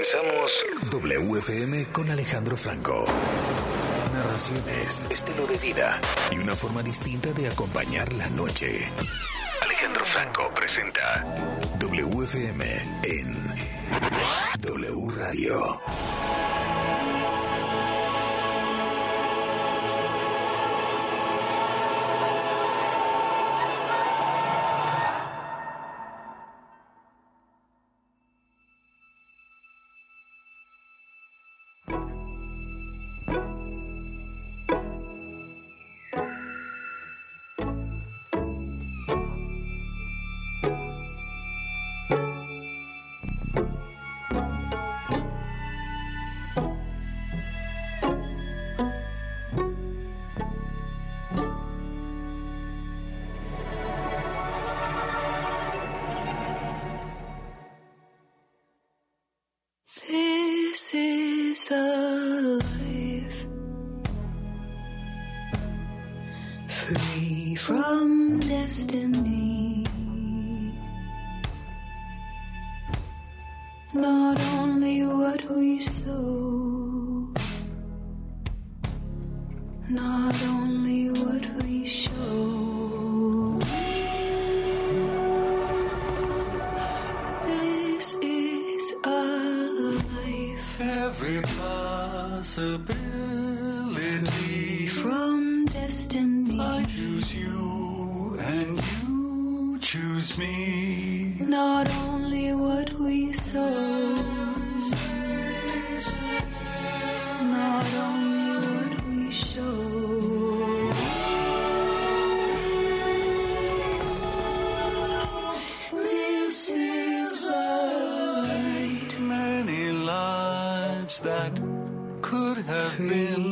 Comenzamos WFM con Alejandro Franco. Narraciones, estilo de vida y una forma distinta de acompañar la noche. Alejandro Franco presenta WFM en W Radio. that could have been.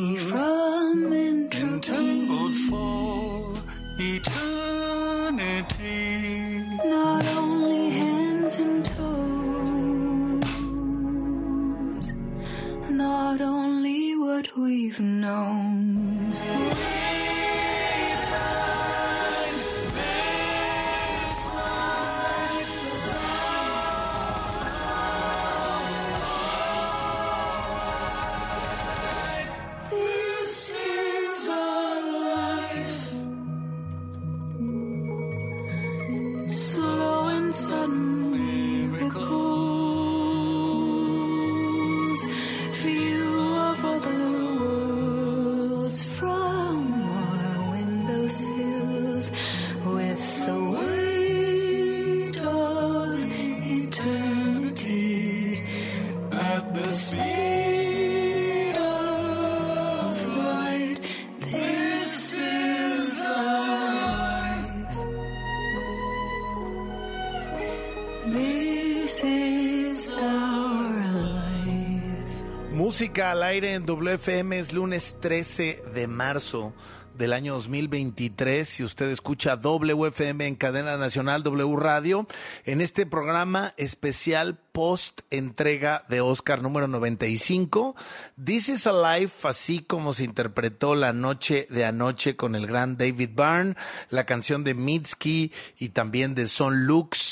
Música al aire en WFM es lunes 13 de marzo del año 2023. Si usted escucha WFM en cadena nacional W Radio, en este programa especial post entrega de Oscar número 95, This is Alive, así como se interpretó la noche de anoche con el gran David Byrne, la canción de Mitski y también de Son Lux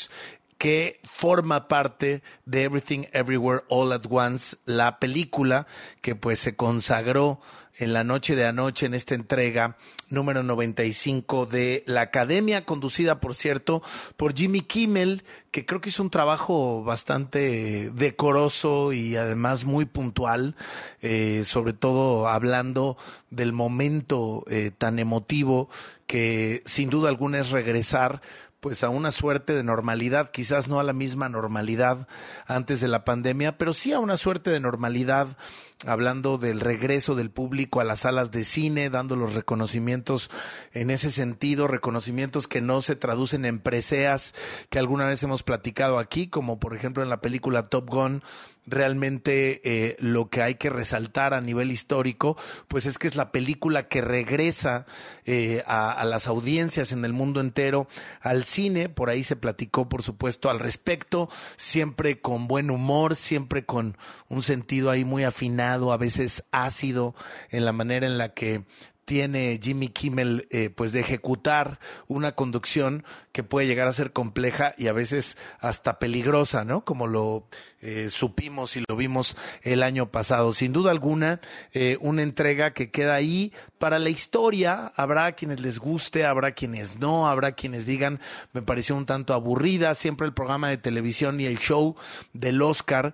que forma parte de Everything Everywhere All at Once, la película que pues se consagró en la noche de anoche en esta entrega número 95 de la Academia, conducida por cierto por Jimmy Kimmel, que creo que hizo un trabajo bastante decoroso y además muy puntual, eh, sobre todo hablando del momento eh, tan emotivo que sin duda alguna es regresar pues a una suerte de normalidad, quizás no a la misma normalidad antes de la pandemia, pero sí a una suerte de normalidad hablando del regreso del público a las salas de cine, dando los reconocimientos en ese sentido, reconocimientos que no se traducen en preseas que alguna vez hemos platicado aquí, como por ejemplo en la película Top Gun, realmente eh, lo que hay que resaltar a nivel histórico, pues es que es la película que regresa eh, a, las audiencias en el mundo entero al cine, por ahí se platicó por supuesto al respecto, siempre con buen humor, siempre con un sentido ahí muy afinado a veces ácido en la manera en la que tiene Jimmy Kimmel eh, pues de ejecutar una conducción que puede llegar a ser compleja y a veces hasta peligrosa, ¿no? Como lo eh, supimos y lo vimos el año pasado. Sin duda alguna, eh, una entrega que queda ahí para la historia. Habrá quienes les guste, habrá quienes no, habrá quienes digan, me pareció un tanto aburrida. Siempre el programa de televisión y el show del Oscar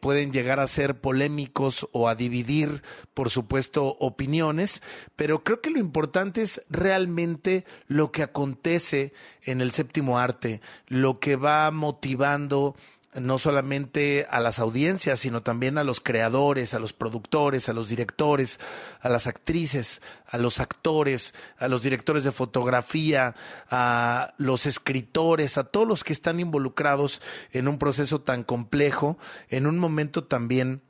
pueden llegar a ser polémicos o a dividir, por supuesto, opiniones, pero creo que lo importante es realmente lo que acontece en el séptimo arte, lo que va motivando no solamente a las audiencias, sino también a los creadores, a los productores, a los directores, a las actrices, a los actores, a los directores de fotografía, a los escritores, a todos los que están involucrados en un proceso tan complejo, en un momento también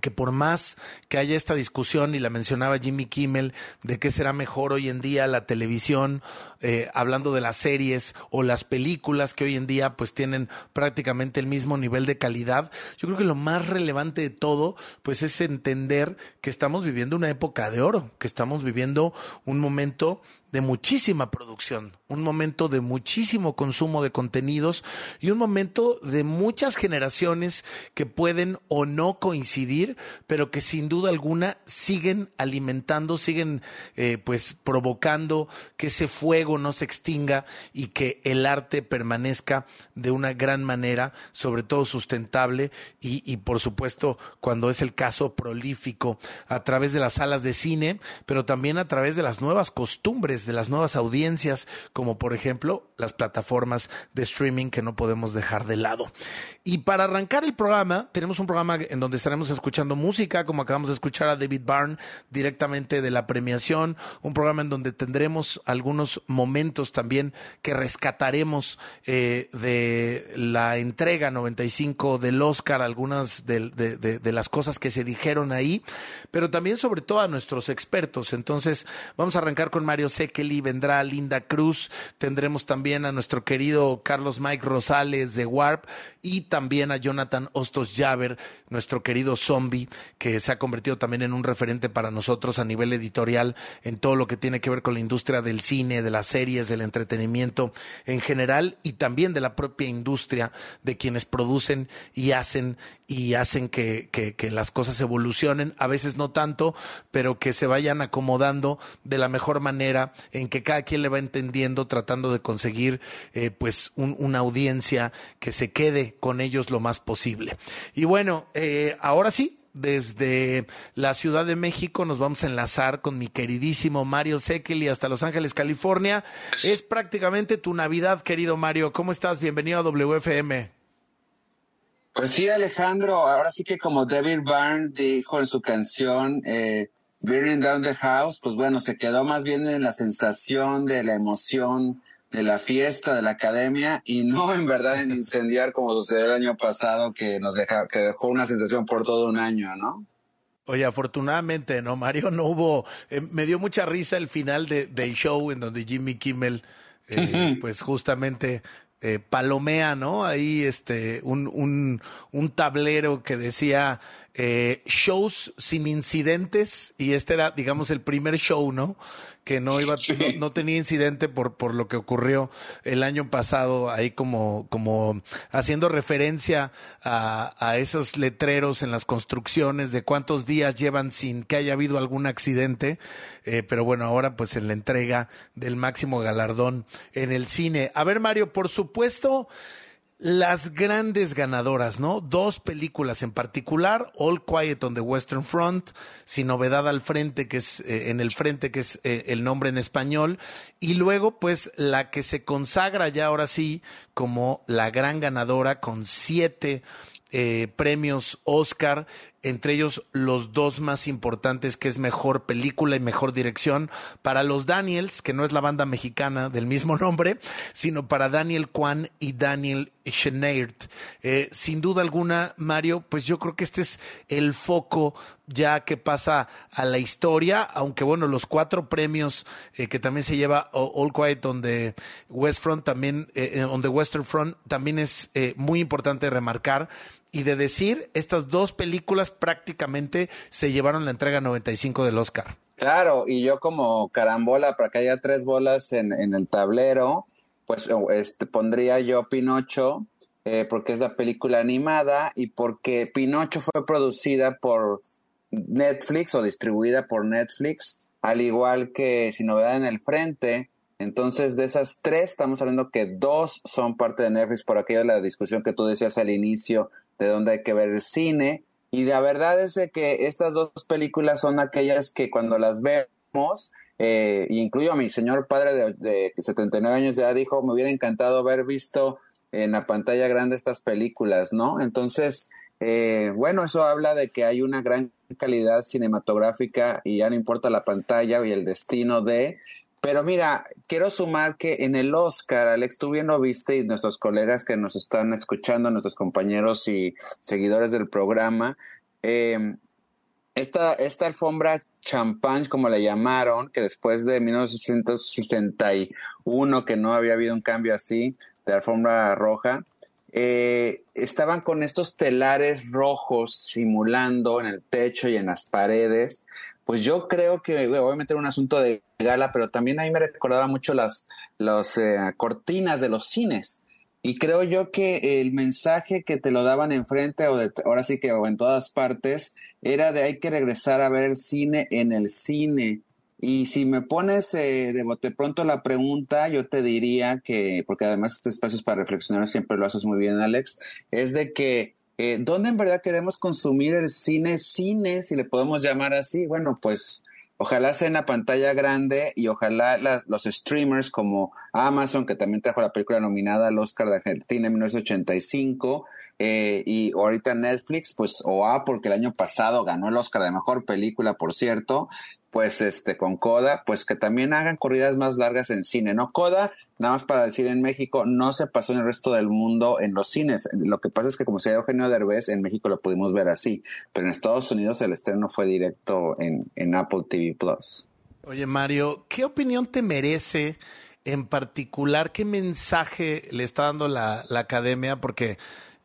que por más que haya esta discusión, y la mencionaba Jimmy Kimmel, de qué será mejor hoy en día la televisión, eh, hablando de las series o las películas que hoy en día pues tienen prácticamente el mismo nivel de calidad, yo creo que lo más relevante de todo pues es entender que estamos viviendo una época de oro, que estamos viviendo un momento de muchísima producción, un momento de muchísimo consumo de contenidos y un momento de muchas generaciones que pueden o no coincidir, pero que sin duda alguna siguen alimentando, siguen eh, pues provocando que ese fuego no se extinga y que el arte permanezca de una gran manera, sobre todo sustentable y, y por supuesto cuando es el caso prolífico a través de las salas de cine, pero también a través de las nuevas costumbres de las nuevas audiencias, como por ejemplo las plataformas de streaming que no podemos dejar de lado. Y para arrancar el programa, tenemos un programa en donde estaremos escuchando música, como acabamos de escuchar a David Byrne directamente de la premiación, un programa en donde tendremos algunos momentos también que rescataremos eh, de la entrega 95 del Oscar, algunas de, de las cosas que se dijeron ahí, pero también sobre todo a nuestros expertos. Entonces, vamos a arrancar con Mario C Kelly, vendrá Linda Cruz, tendremos también a nuestro querido Carlos Mike Rosales de Warp y también a Jonathan Ostos Javer, nuestro querido zombie, que se ha convertido también en un referente para nosotros a nivel editorial en todo lo que tiene que ver con la industria del cine, de las series, del entretenimiento en general y también de la propia industria de quienes producen y hacen y hacen que, que, que las cosas evolucionen, a veces no tanto, pero que se vayan acomodando de la mejor manera en que cada quien le va entendiendo, tratando de conseguir eh, pues una audiencia que se quede con ellos lo más posible. Y bueno, eh, ahora sí, desde la Ciudad de México nos vamos a enlazar con mi queridísimo Mario Sekeli hasta Los Ángeles, California. Es prácticamente tu Navidad, querido Mario. ¿Cómo estás? Bienvenido a WFM. Pues sí, Alejandro, ahora sí que como David Byrne dijo en su canción, eh, Burning Down the House, pues bueno, se quedó más bien en la sensación de la emoción de la fiesta de la academia y no en verdad en incendiar como sucedió el año pasado que nos deja, que dejó una sensación por todo un año, ¿no? Oye, afortunadamente, ¿no, Mario? No hubo, eh, me dio mucha risa el final de, del show en donde Jimmy Kimmel, eh, pues justamente eh, palomea, ¿no? Ahí este, un, un, un tablero que decía eh, shows sin incidentes y este era, digamos, el primer show, ¿no? Que no iba, no, tenía incidente por, por lo que ocurrió el año pasado, ahí como, como haciendo referencia a, a esos letreros en las construcciones de cuántos días llevan sin que haya habido algún accidente. Eh, pero bueno, ahora pues en la entrega del máximo galardón en el cine. A ver, Mario, por supuesto, las grandes ganadoras, ¿no? Dos películas en particular, All Quiet on the Western Front, sin novedad al frente, que es eh, en el frente, que es eh, el nombre en español, y luego, pues, la que se consagra ya ahora sí como la gran ganadora con siete eh, premios Oscar, entre ellos los dos más importantes, que es mejor película y mejor dirección, para los Daniels, que no es la banda mexicana del mismo nombre, sino para Daniel Kwan y Daniel Schneert. Eh, sin duda alguna, Mario, pues yo creo que este es el foco ya que pasa a la historia, aunque bueno, los cuatro premios eh, que también se lleva All Quiet on the West Front, también, on the Western Front, también es muy importante remarcar y de decir, estas dos películas prácticamente se llevaron la entrega 95 del Oscar. Claro, y yo como carambola, para que haya tres bolas en, en el tablero, pues este, pondría yo Pinocho, eh, porque es la película animada y porque Pinocho fue producida por Netflix o distribuida por Netflix, al igual que Si Novedad en el Frente. Entonces, de esas tres, estamos hablando que dos son parte de Netflix, por aquello de la discusión que tú decías al inicio, de dónde hay que ver el cine. Y la verdad es que estas dos películas son aquellas que cuando las vemos, eh, incluyo a mi señor padre de, de 79 años, ya dijo, me hubiera encantado haber visto en la pantalla grande estas películas, ¿no? Entonces, eh, bueno, eso habla de que hay una gran calidad cinematográfica y ya no importa la pantalla y el destino de... Pero mira, quiero sumar que en el Oscar, Alex, tú bien lo viste y nuestros colegas que nos están escuchando, nuestros compañeros y seguidores del programa, eh, esta, esta alfombra champán, como la llamaron, que después de 1961, que no había habido un cambio así de alfombra roja, eh, estaban con estos telares rojos simulando en el techo y en las paredes. Pues yo creo que obviamente era un asunto de gala, pero también ahí me recordaba mucho las, las eh, cortinas de los cines. Y creo yo que el mensaje que te lo daban enfrente, o de, ahora sí que o en todas partes, era de hay que regresar a ver el cine en el cine. Y si me pones eh, de bote pronto la pregunta, yo te diría que, porque además este espacio es para reflexionar, siempre lo haces muy bien, Alex, es de que, eh, ¿dónde en verdad queremos consumir el cine? Cine, si le podemos llamar así. Bueno, pues ojalá sea en la pantalla grande y ojalá los streamers como Amazon, que también trajo la película nominada al Oscar de Argentina en 1985, eh, y ahorita Netflix, pues, o A, porque el año pasado ganó el Oscar de Mejor Película, por cierto, pues este con Coda, pues que también hagan corridas más largas en cine, ¿no? Coda, nada más para decir en México, no se pasó en el resto del mundo en los cines. Lo que pasa es que como se Eugenio Derbez, en México lo pudimos ver así, pero en Estados Unidos el estreno fue directo en, en Apple TV Plus. Oye, Mario, ¿qué opinión te merece en particular? ¿Qué mensaje le está dando la, la academia? Porque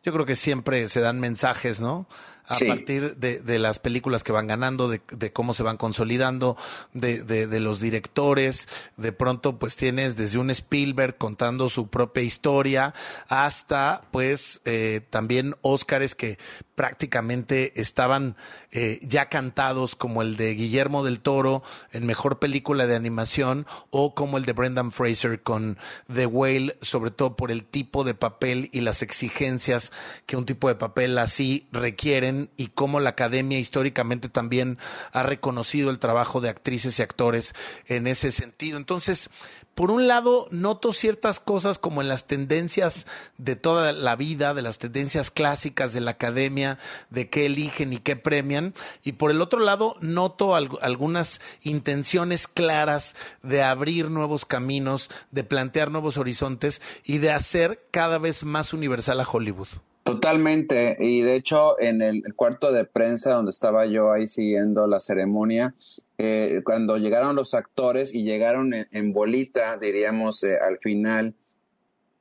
yo creo que siempre se dan mensajes, ¿no? A partir de, de, las películas que van ganando, de, de cómo se van consolidando, de, de, los directores. De pronto, pues tienes desde un Spielberg contando su propia historia hasta, pues, eh, también Óscares que prácticamente estaban eh, ya cantados como el de Guillermo del Toro en mejor película de animación o como el de Brendan Fraser con The Whale, sobre todo por el tipo de papel y las exigencias que un tipo de papel así requieren y cómo la academia históricamente también ha reconocido el trabajo de actrices y actores en ese sentido. Entonces, por un lado, noto ciertas cosas como en las tendencias de toda la vida, de las tendencias clásicas de la academia, de qué eligen y qué premian. Y por el otro lado, noto algunas intenciones claras de abrir nuevos caminos, de plantear nuevos horizontes y de hacer cada vez más universal a Hollywood. Totalmente, y de hecho en el, cuarto de prensa donde estaba yo ahí siguiendo la ceremonia, eh, cuando llegaron los actores y llegaron en, bolita, diríamos eh, al final,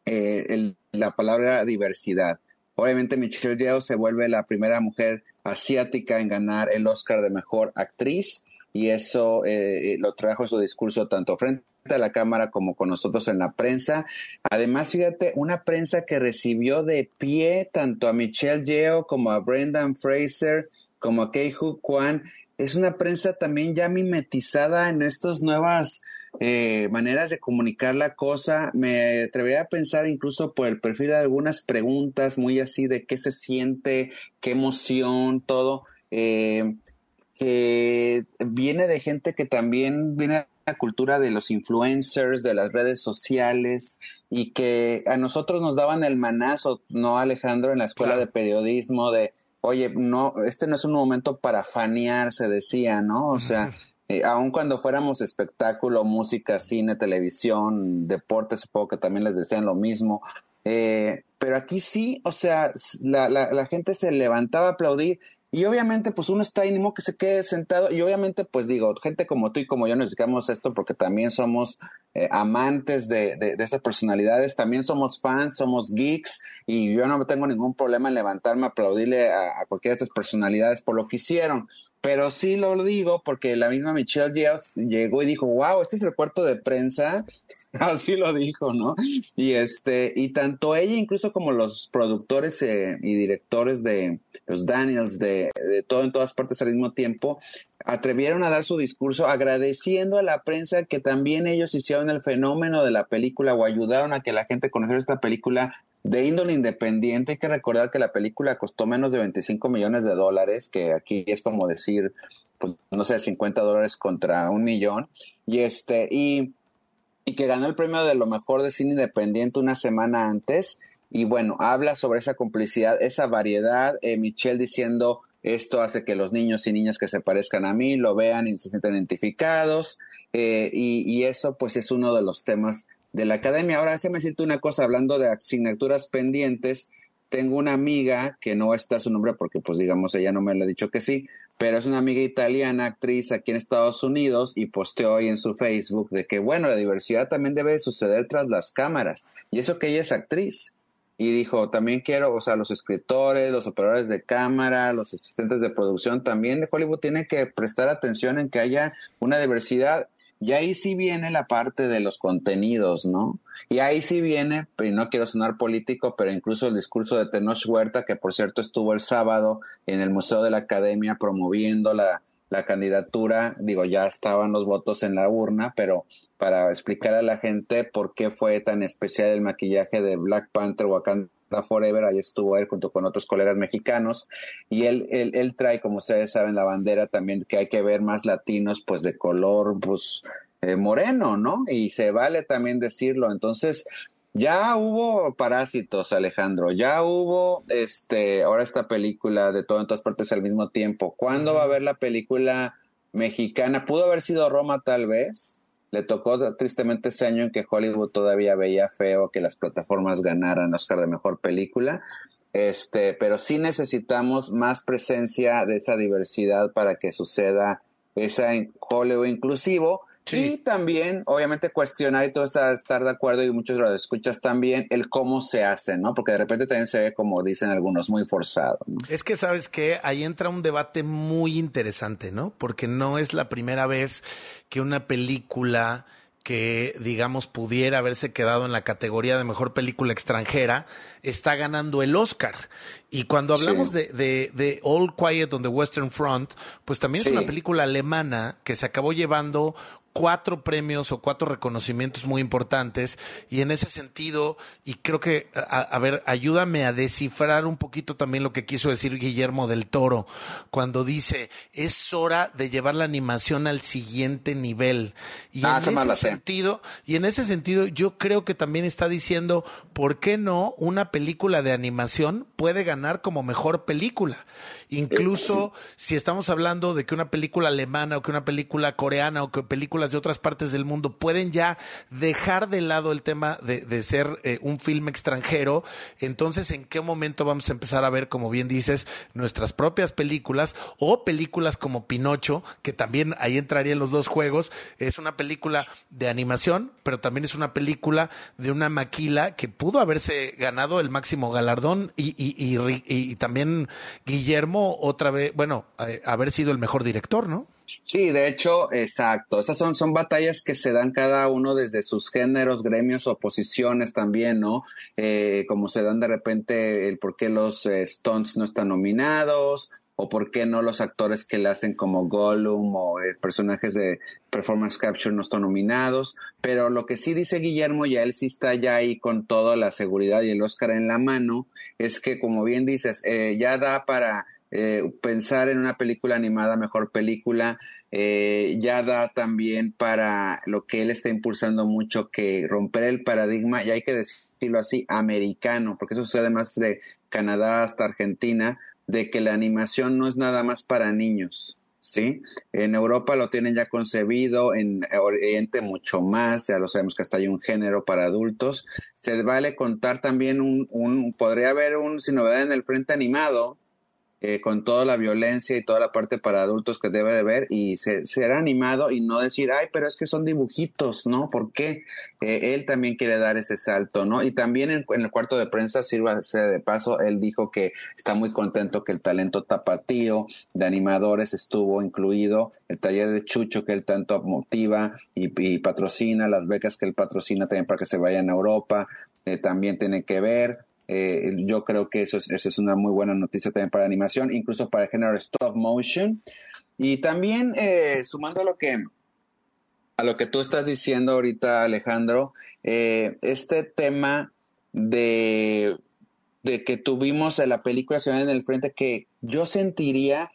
eh, la palabra diversidad. Obviamente Michelle Yeoh se vuelve la primera mujer asiática en ganar el Oscar de Mejor Actriz y eso lo trajo su discurso tanto frente a la cámara como con nosotros en la prensa. Además, fíjate, una prensa que recibió de pie tanto a Michelle Yeoh como a Brendan Fraser como a Kei-Hu Kwan. Es una prensa también ya mimetizada en estas nuevas eh, maneras de comunicar la cosa. Me atrevería a pensar incluso por el perfil de algunas preguntas muy así de qué se siente, qué emoción, todo. Eh, que viene de gente que también viene la cultura de los influencers, de las redes sociales, y que a nosotros nos daban el manazo, ¿no, Alejandro? En la escuela de periodismo, de, oye, no, este no es un momento para fanear, se decía, ¿no? O sea, eh, aun cuando fuéramos espectáculo, música, cine, televisión, deporte, supongo que también les decían lo mismo. Eh, pero aquí sí, o sea, la, la, la gente se levantaba a aplaudir y obviamente pues uno está ni que se quede sentado y obviamente pues digo, gente como tú y como yo nos esto porque también somos eh, amantes de, de, estas personalidades, también somos fans, somos geeks y yo no tengo ningún problema en levantarme a aplaudirle a, a cualquiera de estas personalidades por lo que hicieron. Pero sí lo digo porque la misma Michelle Yeoh llegó y dijo, wow, este es el cuarto de prensa. Así lo dijo, ¿no? Y este, y tanto ella incluso como los productores eh, y directores de los Daniels, de, de todo en todas partes al mismo tiempo, atrevieron a dar su discurso agradeciendo a la prensa que también ellos hicieron el fenómeno de la película o ayudaron a que la gente conociera esta película de índole independiente. Hay que recordar que la película costó menos de 25 millones de dólares, que aquí es como decir, pues, no sé, 50 dólares contra un millón. Y este, y, y que ganó el premio de lo mejor de cine independiente una semana antes. Y bueno, habla sobre esa complicidad, esa variedad. Eh, Michelle diciendo, esto hace que los niños y niñas que se parezcan a mí lo vean y se sientan identificados. Eh, y, y, eso pues es uno de los temas de la academia. Ahora déjeme decirte una cosa, hablando de asignaturas pendientes, tengo una amiga, que no estar su nombre porque pues digamos ella no me lo ha dicho que sí, pero es una amiga italiana, actriz aquí en Estados Unidos y posteó hoy en su Facebook de que bueno, la diversidad también debe suceder tras las cámaras. Y eso que ella es actriz. Y dijo, también quiero, o sea, los escritores, los operadores de cámara, los asistentes de producción también de Hollywood tienen que prestar atención en que haya una diversidad y ahí sí viene la parte de los contenidos, ¿no? Y ahí sí viene, y no quiero sonar político, pero incluso el discurso de Tenoch Huerta, que por cierto estuvo el sábado en el Museo de la Academia promoviendo la, la candidatura, digo, ya estaban los votos en la urna, pero para explicar a la gente por qué fue tan especial el maquillaje de Black Panther Wakanda Forever, ahí estuvo él junto con otros colegas mexicanos, y él, él, él, trae, como ustedes saben, la bandera también que hay que ver más latinos, pues de color, pues eh, moreno, ¿no? Y se vale también decirlo. Entonces, ya hubo parásitos, Alejandro, ya hubo este, ahora esta película de todo en todas partes al mismo tiempo. ¿Cuándo va a haber la película mexicana? Pudo haber sido Roma tal vez, le tocó tristemente ese año en que Hollywood todavía veía feo que las plataformas ganaran Oscar de Mejor Película. Este, pero sí necesitamos más presencia de esa diversidad para que suceda esa Hollywood inclusivo y también, obviamente, cuestionar y todo estar, estar de acuerdo, y muchos lo escuchas también, el cómo se hace, ¿no? Porque de repente también se ve, como dicen algunos, muy forzado. ¿no? Es que, ¿sabes que Ahí entra un debate muy interesante, ¿no? Porque no es la primera vez que una película que, digamos, pudiera haberse quedado en la categoría de mejor película extranjera, está ganando el Oscar. Y cuando hablamos sí. de, de, de, All Quiet on the Western Front, pues también sí. es una película alemana que se acabó llevando cuatro premios o cuatro reconocimientos muy importantes y en ese sentido, y creo que, a, a, ver, ayúdame a descifrar un poquito también lo que quiso decir Guillermo del Toro cuando dice, es hora de llevar la animación al siguiente nivel. Y ah, en ese sentido, y en ese sentido, yo creo que también está diciendo, ¿por qué no una película de animación puede ganar como mejor película? Incluso sí. si estamos hablando de que una película alemana o que una película coreana o que de otras partes del mundo pueden ya dejar de lado el tema de, ser eh, un film extranjero, entonces en qué momento vamos a empezar a ver, como bien dices, nuestras propias películas o películas como Pinocho, que también ahí entraría en los dos juegos, es una película de animación, pero también es una película de una maquila que pudo haberse ganado el máximo galardón y, y, y, y también Guillermo otra vez, bueno, eh, haber sido el mejor director, ¿no? Sí, de hecho, exacto. Esas son, son batallas que se dan cada uno desde sus géneros, gremios o posiciones también, ¿no? Eh, como se dan de repente el por qué los eh, Stones no están nominados o por qué no los actores que le hacen como Gollum o eh, personajes de performance capture no están nominados, pero lo que sí dice Guillermo, ya él sí está ya ahí con toda la seguridad y el Oscar en la mano, es que como bien dices, eh, ya da para eh, pensar en una película animada, mejor película, eh, ya da también para lo que él está impulsando mucho, que romper el paradigma, y hay que decirlo así, americano, porque eso sucede más de Canadá hasta Argentina, de que la animación no es nada más para niños. ¿sí? En Europa lo tienen ya concebido, en Oriente mucho más, ya lo sabemos que hasta hay un género para adultos. Se vale contar también un, un podría haber un, sin novedad en el frente animado, eh, con toda la violencia y toda la parte para adultos que debe de ver y ser animado y no decir, ay, pero es que son dibujitos, ¿no? ¿Por qué? Eh, él también quiere dar ese salto, ¿no? Y también en, el cuarto de prensa, sirva de paso, él dijo que está muy contento que el talento tapatío de animadores estuvo incluido, el taller de Chucho que él tanto motiva y, patrocina, las becas que él patrocina también para que se vayan a Europa, eh, también tiene que ver. Eh, yo creo que eso es, eso es una muy buena noticia también para animación, incluso para el género stop motion. Y también eh, sumando a lo que a lo que tú estás diciendo ahorita, Alejandro, eh, este tema de, de que tuvimos en la película Ciudad en el Frente, que yo sentiría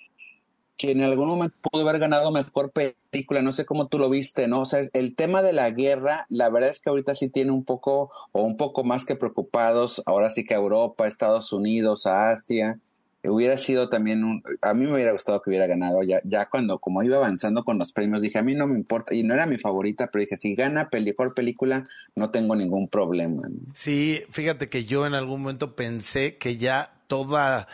que en algún momento pudo haber ganado mejor película, no sé cómo tú lo viste, ¿no? O sea, el tema de la guerra, la verdad es que ahorita sí tiene un poco o un poco más que preocupados, ahora sí que a Europa, Estados Unidos, a Asia, hubiera sido también un, a mí me hubiera gustado que hubiera ganado, ya, ya cuando como iba avanzando con los premios, dije, a mí no me importa, y no era mi favorita, pero dije, si gana mejor película, no tengo ningún problema. Sí, fíjate que yo en algún momento pensé que ya toda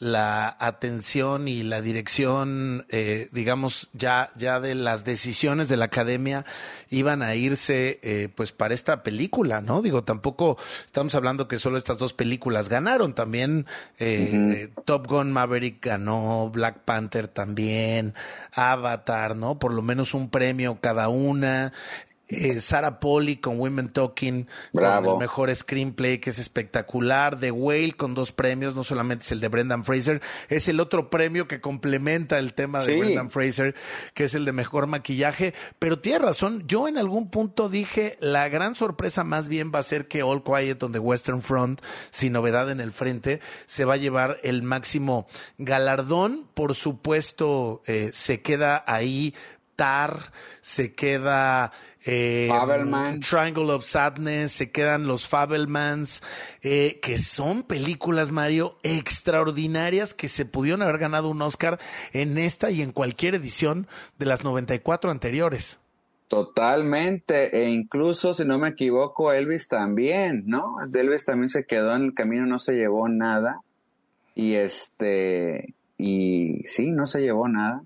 la atención y la dirección, eh, digamos, ya, ya de las decisiones de la academia iban a irse, eh, pues, para esta película, ¿no? Digo, tampoco estamos hablando que solo estas dos películas ganaron, también eh, Top Gun Maverick ganó, Black Panther también, Avatar, ¿no? Por lo menos un premio cada una, eh, Sarah Polly con Women Talking, con el mejor screenplay, que es espectacular. The Whale con dos premios, no solamente es el de Brendan Fraser, es el otro premio que complementa el tema de Brendan Fraser, que es el de mejor maquillaje. Pero tiene razón, yo en algún punto dije, la gran sorpresa más bien va a ser que All Quiet on the Western Front, sin novedad en el frente, se va a llevar el máximo galardón. Por supuesto, eh, se queda ahí Tar, se queda eh, Triangle of Sadness, se quedan los Fabelmans, eh, que son películas, Mario, extraordinarias que se pudieron haber ganado un Oscar en esta y en cualquier edición de las 94 anteriores. Totalmente, e incluso si no me equivoco, Elvis también, ¿no? Elvis también se quedó en el camino, no se llevó nada. Y este, y sí, no se llevó nada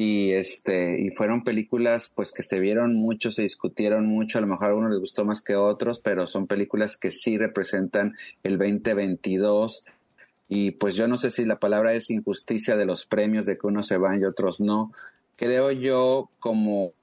y este y fueron películas pues que se vieron mucho se discutieron mucho a lo mejor a uno les gustó más que a otros pero son películas que sí representan el 2022 y pues yo no sé si la palabra es injusticia de los premios de que unos se van y otros no creo yo, como,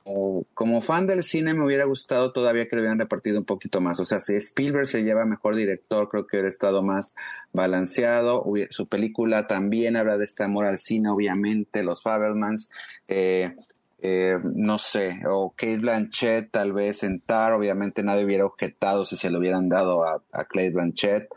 como fan del cine, me hubiera gustado todavía que lo hubieran repartido un poquito más. O sea, si Spielberg se lleva mejor director, creo que hubiera estado más balanceado. Su película también habla de este amor al cine, obviamente, los Fabelmans. Eh, eh, no sé, o Kate Blanchett tal vez en Tar, obviamente nadie hubiera objetado si se lo hubieran dado a, a Kate Blanchett.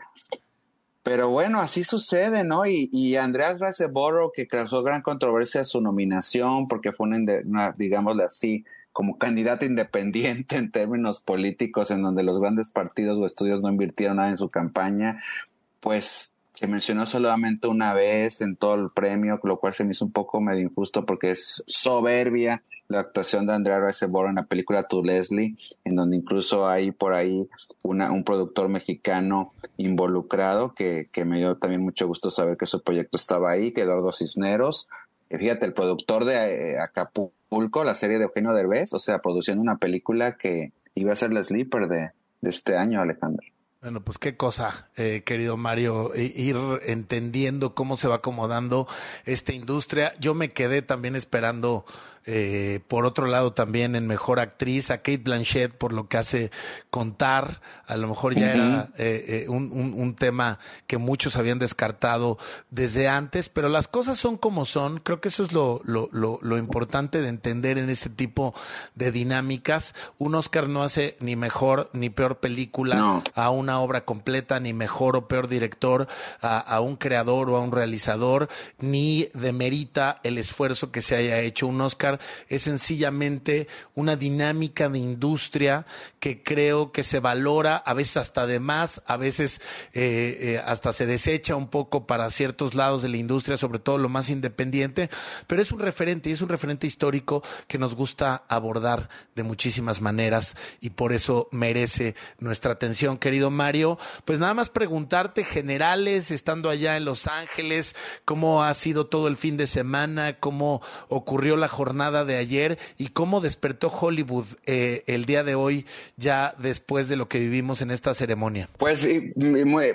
Pero bueno, así sucede, ¿no? Y, y Andreas Raseboro, que causó gran controversia su nominación, porque fue una, digámosle así, como candidato independiente en términos políticos, en donde los grandes partidos o estudios no invirtieron nada en su campaña, pues se mencionó solamente una vez en todo el premio, lo cual se me hizo un poco medio injusto porque es soberbia la actuación de Andrea Riseborough en la película To Leslie, en donde incluso hay por ahí un productor mexicano involucrado, que, que, me dio también mucho gusto saber que su proyecto estaba ahí, que Eduardo Cisneros, fíjate, el productor de eh, Acapulco, la serie de Eugenio Derbez, o sea, produciendo una película que iba a ser la sleeper de, de este año, Alejandro. Bueno, pues qué cosa, eh, querido Mario, ir entendiendo cómo se va acomodando esta industria. Yo me quedé también esperando eh, por otro lado, también en Mejor Actriz, a Kate Blanchett por lo que hace contar. A lo mejor ya era eh, eh, un, un, tema que muchos habían descartado desde antes, pero las cosas son como son. Creo que eso es lo, lo, lo, importante de entender en este tipo de dinámicas. Un Oscar no hace ni mejor ni peor película a una obra completa, ni mejor o peor director a, a un creador o a un realizador, ni demerita el esfuerzo que se haya hecho. Un Oscar es sencillamente una dinámica de industria que creo que se valora, a veces hasta de más, a veces eh, eh, hasta se desecha un poco para ciertos lados de la industria, sobre todo lo más independiente, pero es un referente y es un referente histórico que nos gusta abordar de muchísimas maneras y por eso merece nuestra atención, querido Mario, pues nada más preguntarte generales, estando allá en Los Ángeles, cómo ha sido todo el fin de semana, cómo ocurrió la jornada de ayer y cómo despertó Hollywood eh, el día de hoy, ya después de lo que vivimos en esta ceremonia. Pues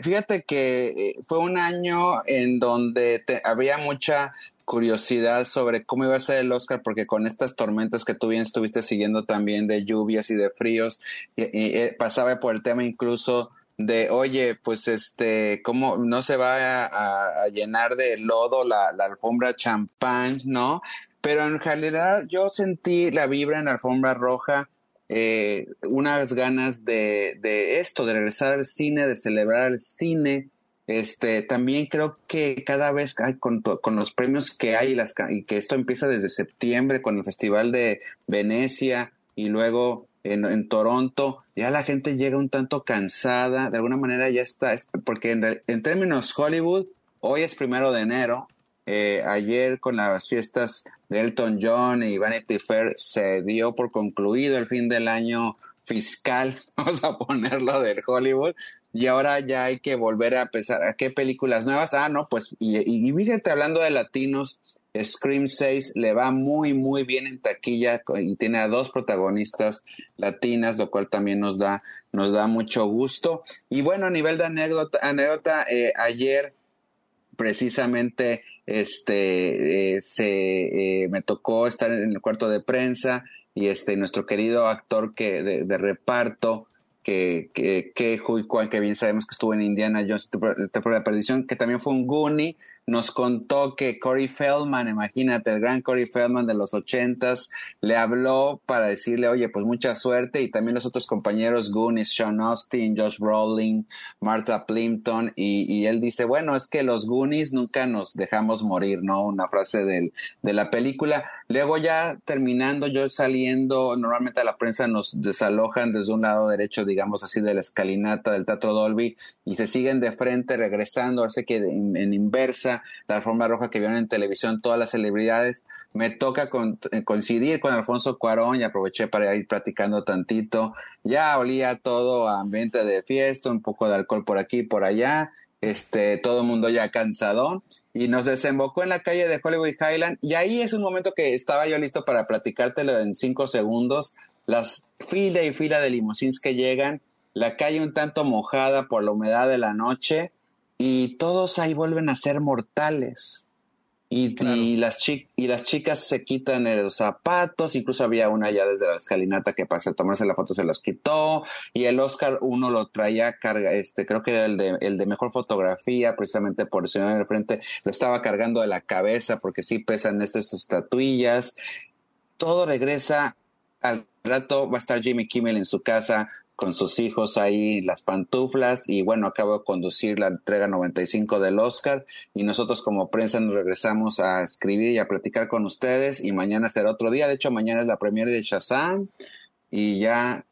fíjate que eh, fue un año en donde había mucha curiosidad sobre cómo iba a ser el Oscar, porque con estas tormentas que tú bien estuviste siguiendo también de lluvias y de fríos, y, eh, pasaba por el tema incluso de, oye, pues este, ¿cómo no se va a, llenar de lodo la, alfombra champán, no? Pero en realidad yo sentí la vibra en la alfombra roja, eh, unas ganas de, de esto, de regresar al cine, de celebrar el cine, este, también creo que cada vez con, con los premios que hay las, y que esto empieza desde septiembre con el Festival de Venecia y luego en, en, Toronto, ya la gente llega un tanto cansada, de alguna manera ya está, porque en, en términos Hollywood, hoy es primero de enero, eh, ayer con las fiestas Elton John y Vanity Fair se dio por concluido el fin del año fiscal, vamos a ponerlo del Hollywood, y ahora ya hay que volver a pensar a qué películas nuevas. Ah, no, pues, y, y fíjate, hablando de latinos, Scream 6 le va muy, muy bien en taquilla y tiene a dos protagonistas latinas, lo cual también nos da, nos da mucho gusto. Y bueno, a nivel de anécdota, anécdota eh, ayer precisamente este, eh, se, eh, me tocó estar en el cuarto de prensa y este, nuestro querido actor que, de, reparto, que, que, que que bien sabemos que estuvo en Indiana Jones, la Perdición, que también fue un Goonie, nos contó que Corey Feldman, imagínate, el gran Corey Feldman de los ochentas, le habló para decirle, oye, pues mucha suerte, y también los otros compañeros Goonies, Sean Austin, Josh Brolin, Martha Plimpton, y, él dice, bueno, es que los Goonies nunca nos dejamos morir, ¿no? Una frase de la película. Luego ya terminando, yo saliendo, normalmente a la prensa nos desalojan desde un lado derecho, digamos así, de la escalinata del Teatro Dolby, y se siguen de frente regresando, hace que en inversa, la alfombra roja que vieron en televisión todas las celebridades. Me toca eh, coincidir con Alfonso Cuarón y aproveché para ir platicando tantito. Ya olía todo ambiente de fiesta, un poco de alcohol por aquí y por allá. Este, todo el mundo ya cansado y nos desembocó en la calle de Hollywood Highland y ahí es un momento que estaba yo listo para platicártelo en cinco segundos. Las fila y fila de limusines que llegan, la calle un tanto mojada por la humedad de la noche, y todos ahí vuelven a ser mortales. Y, y, las y las chicas se quitan los zapatos, incluso había una ya desde la escalinata que para tomarse la foto se los quitó, y el Oscar uno lo traía carga, este, creo que era el de, el de mejor fotografía, precisamente por el señor en el frente, lo estaba cargando de la cabeza porque sí pesan estas estatuillas. Todo regresa al rato, va a estar Jimmy Kimmel en su casa con sus hijos ahí las pantuflas y bueno, acabo de conducir la entrega 95 del Oscar y nosotros como prensa nos regresamos a escribir y a platicar con ustedes y mañana será otro día, de hecho mañana es la premiere de Shazam y ya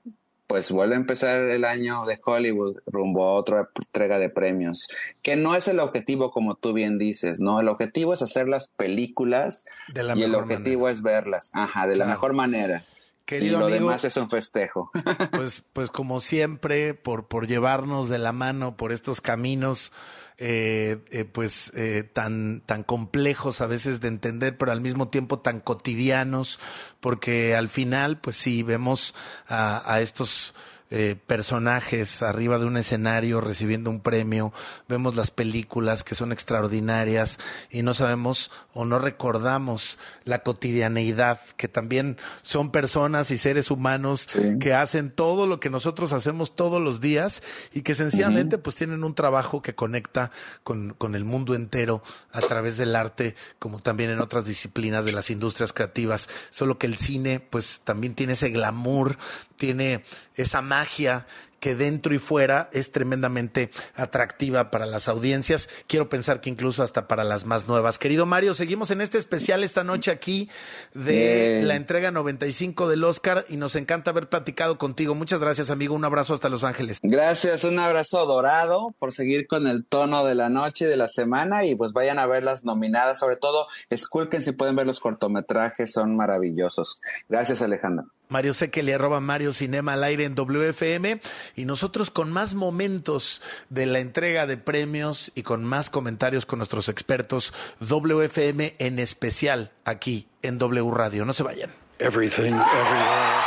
pues vuelve a empezar el año de Hollywood rumbo a otra entrega de premios, que no es el objetivo como tú bien dices, ¿no? El objetivo es hacer las películas y el objetivo es verlas, ajá, de la mejor manera y lo demás es un festejo. Pues, pues como siempre, por, por llevarnos de la mano por estos caminos, eh, eh, pues eh, tan, tan complejos a veces de entender, pero al mismo tiempo tan cotidianos, porque al final, pues sí, vemos a, a estos eh, personajes arriba de un escenario recibiendo un premio, vemos las películas que son extraordinarias y no sabemos o no recordamos la cotidianeidad, que también son personas y seres humanos que hacen todo lo que nosotros hacemos todos los días y que sencillamente pues tienen un trabajo que conecta con, con el mundo entero a través del arte, como también en otras disciplinas de las industrias creativas, solo que el cine pues también tiene ese glamour, tiene esa magia que dentro y fuera es tremendamente atractiva para las audiencias. Quiero pensar que incluso hasta para las más nuevas. Querido Mario, seguimos en este especial esta noche aquí de la entrega 95 del Oscar y nos encanta haber platicado contigo. Muchas gracias, amigo. Un abrazo hasta Los Ángeles. Gracias, un abrazo dorado por seguir con el tono de la noche y de la semana y pues vayan a ver las nominadas, sobre todo esculquen si pueden ver los cortometrajes, son maravillosos. Gracias, Alejandro. Mario Sekeli, arroba Mario Cinema al aire en WFM y nosotros con más momentos de la entrega de premios y con más comentarios con nuestros expertos WFM en especial aquí en W Radio. No se vayan. Everything, everywhere,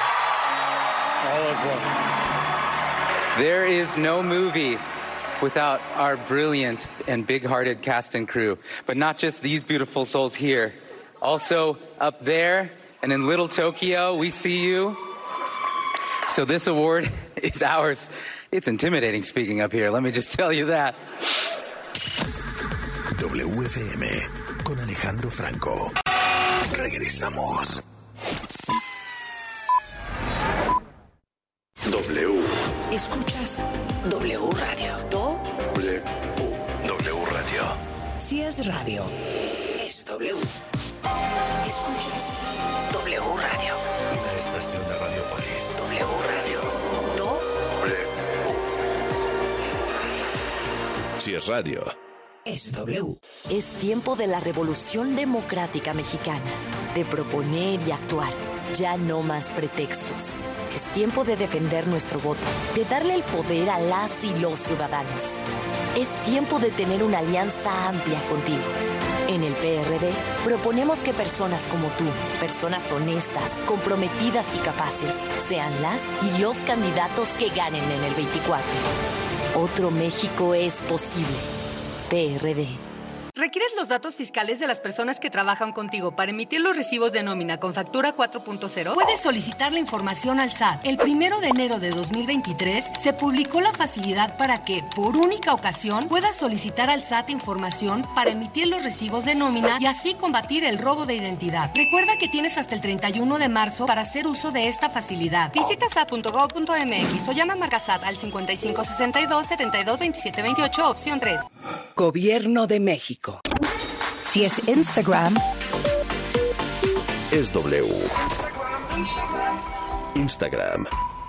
all at once. There is no movie without our brilliant and big hearted cast and crew. But not just these beautiful souls here. Also, up there and in Little Tokyo, we see you. So, this award is ours. It's intimidating speaking up here, let me just tell you that. WFM con Alejandro Franco. Regresamos. W. Escuchas W Radio. Do W. W Radio. si es radio, es W. Escuchas W Radio. Una estación de Radiopolis. W Radio. Do W. Si es radio. es W. Es tiempo de la revolución democrática mexicana, de proponer y actuar. Ya no más pretextos. Es tiempo de defender nuestro voto, de darle el poder a las y los ciudadanos. Es tiempo de tener una alianza amplia contigo. En el PRD proponemos que personas como tú, personas honestas, comprometidas y capaces, sean las y los candidatos que ganen en el 24. Otro México es posible. PRD. ¿Requieres los datos fiscales de las personas que trabajan contigo para emitir los recibos de nómina con factura 4.0? Puedes solicitar la información al SAT. El primero de enero de 2023 se publicó la facilidad para que, por única ocasión, puedas solicitar al SAT información para emitir los recibos de nómina y así combatir el robo de identidad. Recuerda que tienes hasta el 31 de marzo para hacer uso de esta facilidad. Visita sat.gov.mx o llama a Marca SAT al 5562 72 27 28 opción 3. Gobierno de México. Si es Instagram, Es W. Instagram. W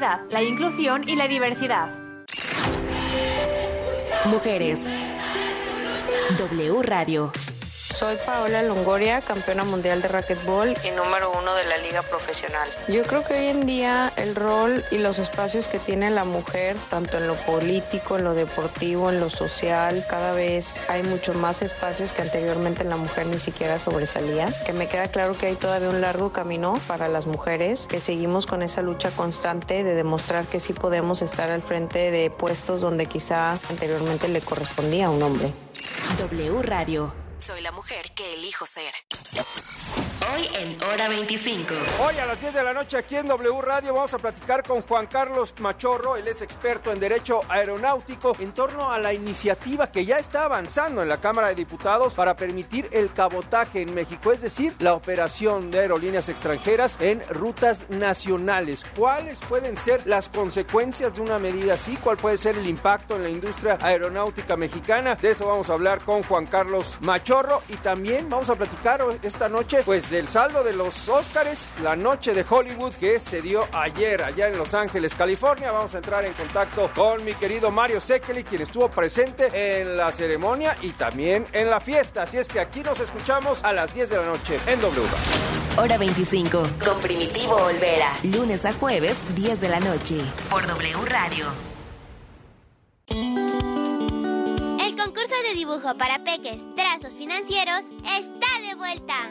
la Inclusión y la Diversidad. mujeres. W Radio. Soy Paola Longoria, campeona mundial de racquetball y número uno de la liga profesional. Yo creo que hoy en día el rol y los espacios que tiene la mujer, tanto en lo político, en lo deportivo, en lo social, cada vez hay mucho más espacios que anteriormente la mujer ni siquiera sobresalía. Que me queda claro que hay todavía un largo camino para las mujeres, que seguimos con esa lucha constante de demostrar que sí podemos estar al frente de puestos donde quizá anteriormente le correspondía a un hombre. W Radio. Soy la mujer que elijo ser. Hoy en Hora 25. Hoy a las 10 de la noche aquí en W Radio vamos a platicar con Juan Carlos Machorro, él es experto en Derecho Aeronáutico, en torno a la iniciativa que ya está avanzando en la Cámara de Diputados para permitir el cabotaje en México, es decir, la operación de aerolíneas extranjeras en rutas nacionales. ¿Cuáles pueden ser las consecuencias de una medida así? ¿Cuál puede ser el impacto en la industria aeronáutica mexicana? De eso vamos a hablar con Juan Carlos Machorro y también vamos a platicar esta noche pues del saldo de los Óscares, la noche de Hollywood que se dio ayer allá en Los Ángeles, California. Vamos a entrar en contacto con mi querido Mario Sekeli, quien estuvo presente en la ceremonia y también en la fiesta. Así es que aquí nos escuchamos a las 10 de la noche en W. Hora 25. Con Primitivo Olvera. Lunes a jueves, 10 de la noche. Por W Radio. El concurso de dibujo para peques, trazos financieros, está de vuelta.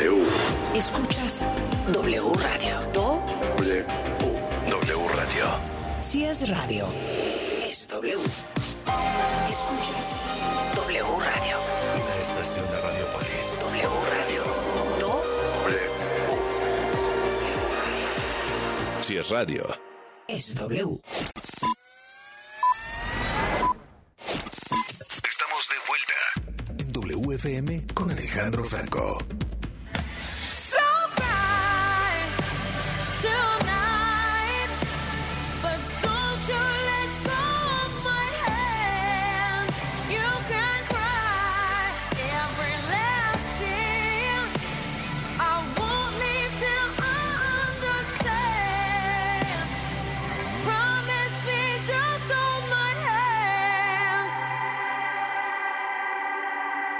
W. Escuchas W Radio. W. W Radio. Si es radio, es W. Escuchas W Radio. Una estación de Radiopolis. W Radio. W. Si es radio, Es W. estamos de vuelta en WFM con Alejandro Franco.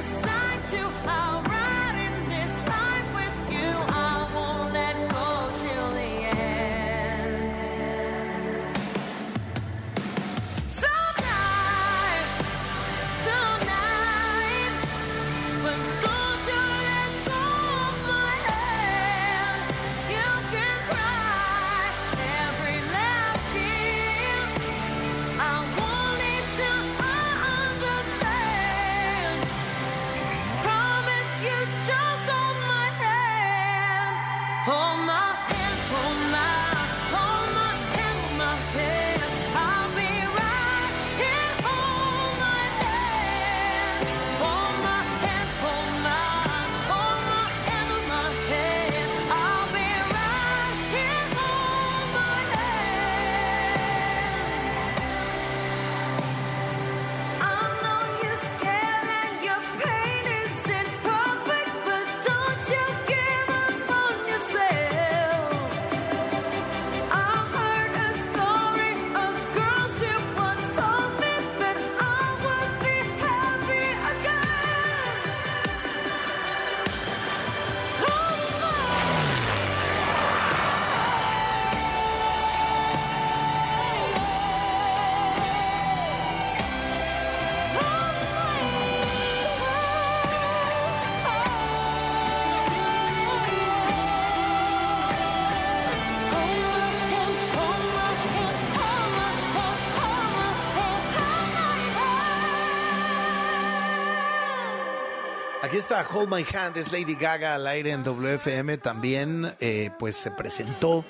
assigned to our Aquí está Hold My Hand, es Lady Gaga al aire en WFM. También, eh, pues se presentó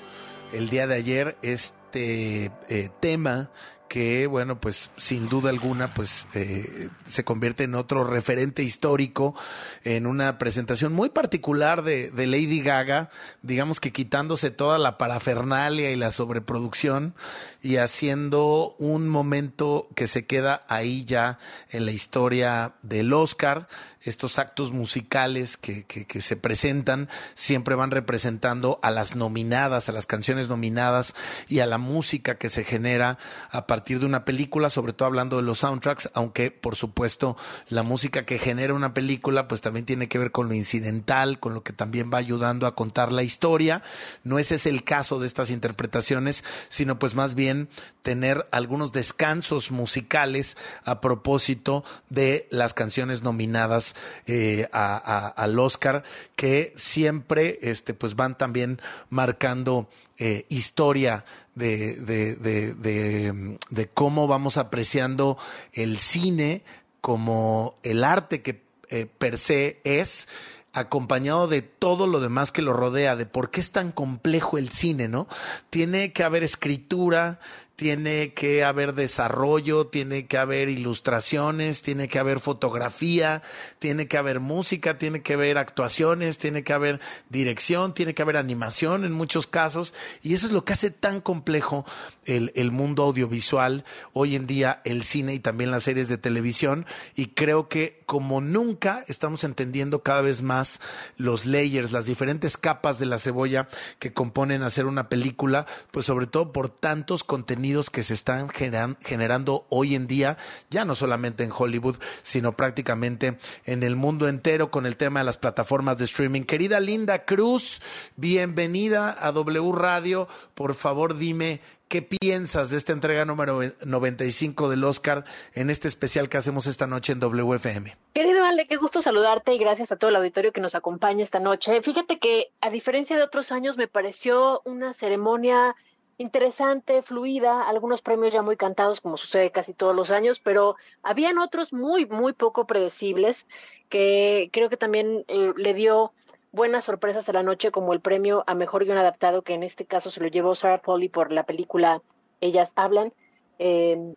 el día de ayer este eh, tema que, bueno, pues sin duda alguna, pues eh, se convierte en otro referente histórico en una presentación muy particular de, de Lady Gaga, digamos que quitándose toda la parafernalia y la sobreproducción y haciendo un momento que se queda ahí ya en la historia del Oscar. Estos actos musicales que, que, que se presentan siempre van representando a las nominadas, a las canciones nominadas y a la música que se genera a partir de una película, sobre todo hablando de los soundtracks, aunque por supuesto la música que genera una película pues también tiene que ver con lo incidental, con lo que también va ayudando a contar la historia. No ese es el caso de estas interpretaciones, sino pues más bien tener algunos descansos musicales a propósito de las canciones nominadas eh, al Oscar, que siempre este, pues van también marcando eh, historia de, de, de cómo vamos apreciando el cine como el arte que eh, per se es acompañado de todo lo demás que lo rodea, de por qué es tan complejo el cine, ¿no? Tiene que haber escritura, tiene que haber desarrollo, tiene que haber ilustraciones, tiene que haber fotografía, tiene que haber música, tiene que haber actuaciones, tiene que haber dirección, tiene que haber animación en muchos casos. Y eso es lo que hace tan complejo el, el mundo audiovisual, hoy en día el cine y también las series de televisión. Y creo que como nunca estamos entendiendo cada vez más los layers, las diferentes capas de la cebolla que componen hacer una película, pues sobre todo por tantos contenidos que se están generando hoy en día, ya no solamente en Hollywood, sino prácticamente en el mundo entero con el tema de las plataformas de streaming. Querida Linda Cruz, bienvenida a W Radio. Por favor, dime ¿Qué piensas de esta entrega número 95 del Oscar en este especial que hacemos esta noche en WFM? Querido Ale, qué gusto saludarte y gracias a todo el auditorio que nos acompaña esta noche. Fíjate que a diferencia de otros años me pareció una ceremonia interesante, fluida, algunos premios ya muy cantados, como sucede casi todos los años, pero habían otros muy, muy poco predecibles que creo que también eh, le dio buenas sorpresas a la noche, como el premio a Mejor Guión Adaptado, que en este caso se lo llevó Sarah Polly por la película Ellas Hablan, eh,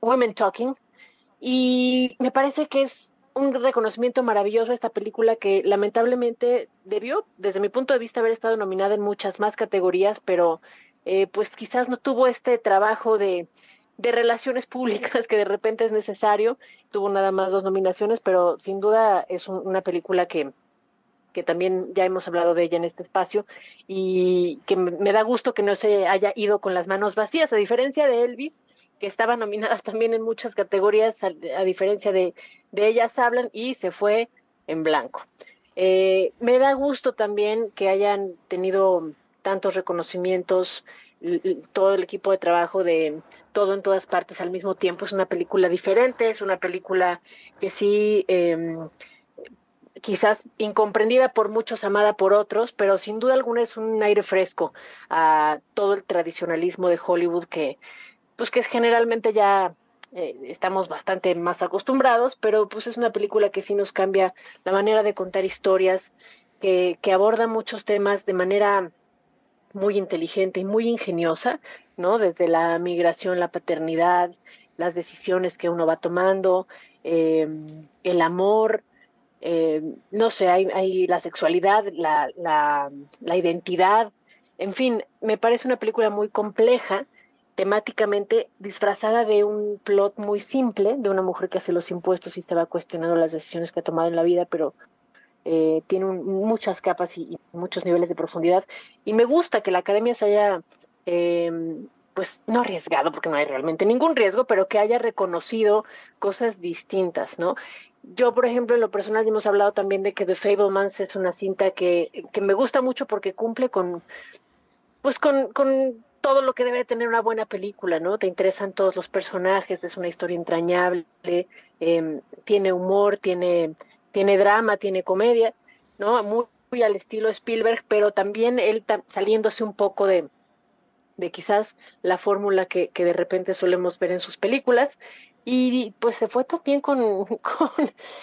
Women Talking, y me parece que es un reconocimiento maravilloso esta película que lamentablemente debió, desde mi punto de vista, haber estado nominada en muchas más categorías, pero eh, pues quizás no tuvo este trabajo de, de relaciones públicas que de repente es necesario. Tuvo nada más dos nominaciones, pero sin duda es una película que, que también ya hemos hablado de ella en este espacio y que me, da gusto que no se haya ido con las manos vacías, a diferencia de Elvis, que estaba nominada también en muchas categorías, a, diferencia de, de ellas hablan y se fue en blanco. Eh, me da gusto también que hayan tenido tantos reconocimientos, todo el equipo de trabajo de todo en todas partes al mismo tiempo. Es una película diferente, es una película que sí, em, quizás incomprendida por muchos, amada por otros, pero sin duda alguna es un aire fresco a todo el tradicionalismo de Hollywood que, pues que es generalmente ya eh, estamos bastante más acostumbrados, pero pues es una película que sí nos cambia la manera de contar historias, que, que aborda muchos temas de manera muy inteligente y muy ingeniosa, ¿no? Desde la migración, la paternidad, las decisiones que uno va tomando, em, el amor, em, no sé, hay, hay, la sexualidad, la, la, la identidad, en fin, me parece una película muy compleja, temáticamente disfrazada de un plot muy simple, de una mujer que hace los impuestos y se va cuestionando las decisiones que ha tomado en la vida, pero eh, tiene muchas capas y, muchos niveles de profundidad. Y me gusta que la academia se haya, em, pues no arriesgado, porque no hay realmente ningún riesgo, pero que haya reconocido cosas distintas, ¿no? Yo, por ejemplo, en lo personal hemos hablado también de que The Fablemans es una cinta que, que me gusta mucho porque cumple con, pues con, con todo lo que debe tener una buena película, ¿no? Te interesan todos los personajes, es una historia entrañable, eh, tiene humor, tiene tiene drama, tiene comedia, ¿no? Muy, al estilo Spielberg, pero también él saliéndose un poco de, de quizás la fórmula que, que, de repente solemos ver en sus películas y pues se fue también con, con,